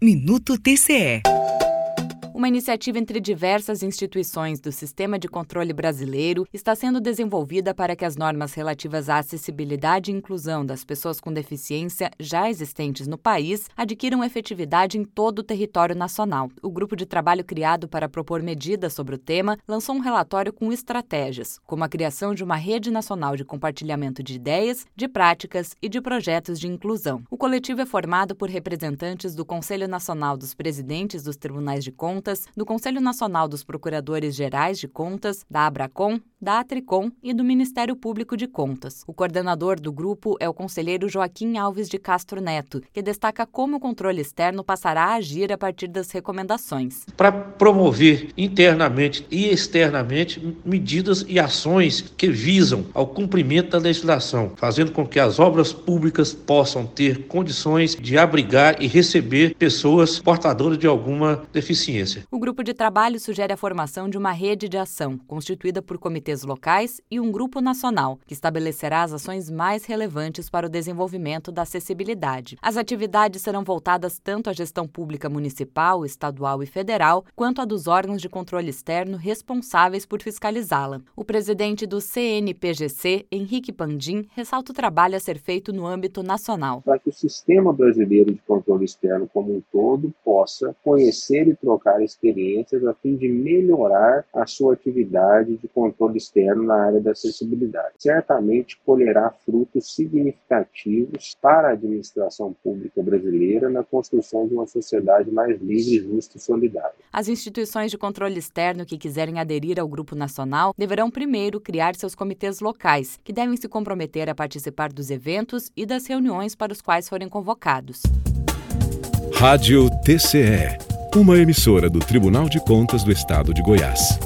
Minuto TCE. Uma iniciativa entre diversas instituições do sistema de controle brasileiro está sendo desenvolvida para que as normas relativas à acessibilidade e inclusão das pessoas com deficiência já existentes no país adquiram efetividade em todo o território nacional. O grupo de trabalho criado para propor medidas sobre o tema lançou um relatório com estratégias, como a criação de uma rede nacional de compartilhamento de ideias, de práticas e de projetos de inclusão. O coletivo é formado por representantes do Conselho Nacional dos Presidentes dos Tribunais de Contas Contas, do Conselho Nacional dos Procuradores Gerais de Contas, da Abracom, da Atricom e do Ministério Público de Contas. O coordenador do grupo é o conselheiro Joaquim Alves de Castro Neto, que destaca como o controle externo passará a agir a partir das recomendações. Para promover internamente e externamente medidas e ações que visam ao cumprimento da legislação, fazendo com que as obras públicas possam ter condições de abrigar e receber pessoas portadoras de alguma deficiência. O grupo de trabalho sugere a formação de uma rede de ação, constituída por comitês locais e um grupo nacional, que estabelecerá as ações mais relevantes para o desenvolvimento da acessibilidade. As atividades serão voltadas tanto à gestão pública municipal, estadual e federal, quanto à dos órgãos de controle externo responsáveis por fiscalizá-la. O presidente do CNPGC, Henrique Pandim, ressalta o trabalho a ser feito no âmbito nacional. Para que o sistema brasileiro de controle externo como um todo possa conhecer e trocar experiências a fim de melhorar a sua atividade de controle externo na área da acessibilidade. Certamente colherá frutos significativos para a administração pública brasileira na construção de uma sociedade mais livre, justa e solidária. As instituições de controle externo que quiserem aderir ao Grupo Nacional deverão primeiro criar seus comitês locais, que devem se comprometer a participar dos eventos e das reuniões para os quais forem convocados. Rádio TCE uma emissora do Tribunal de Contas do Estado de Goiás.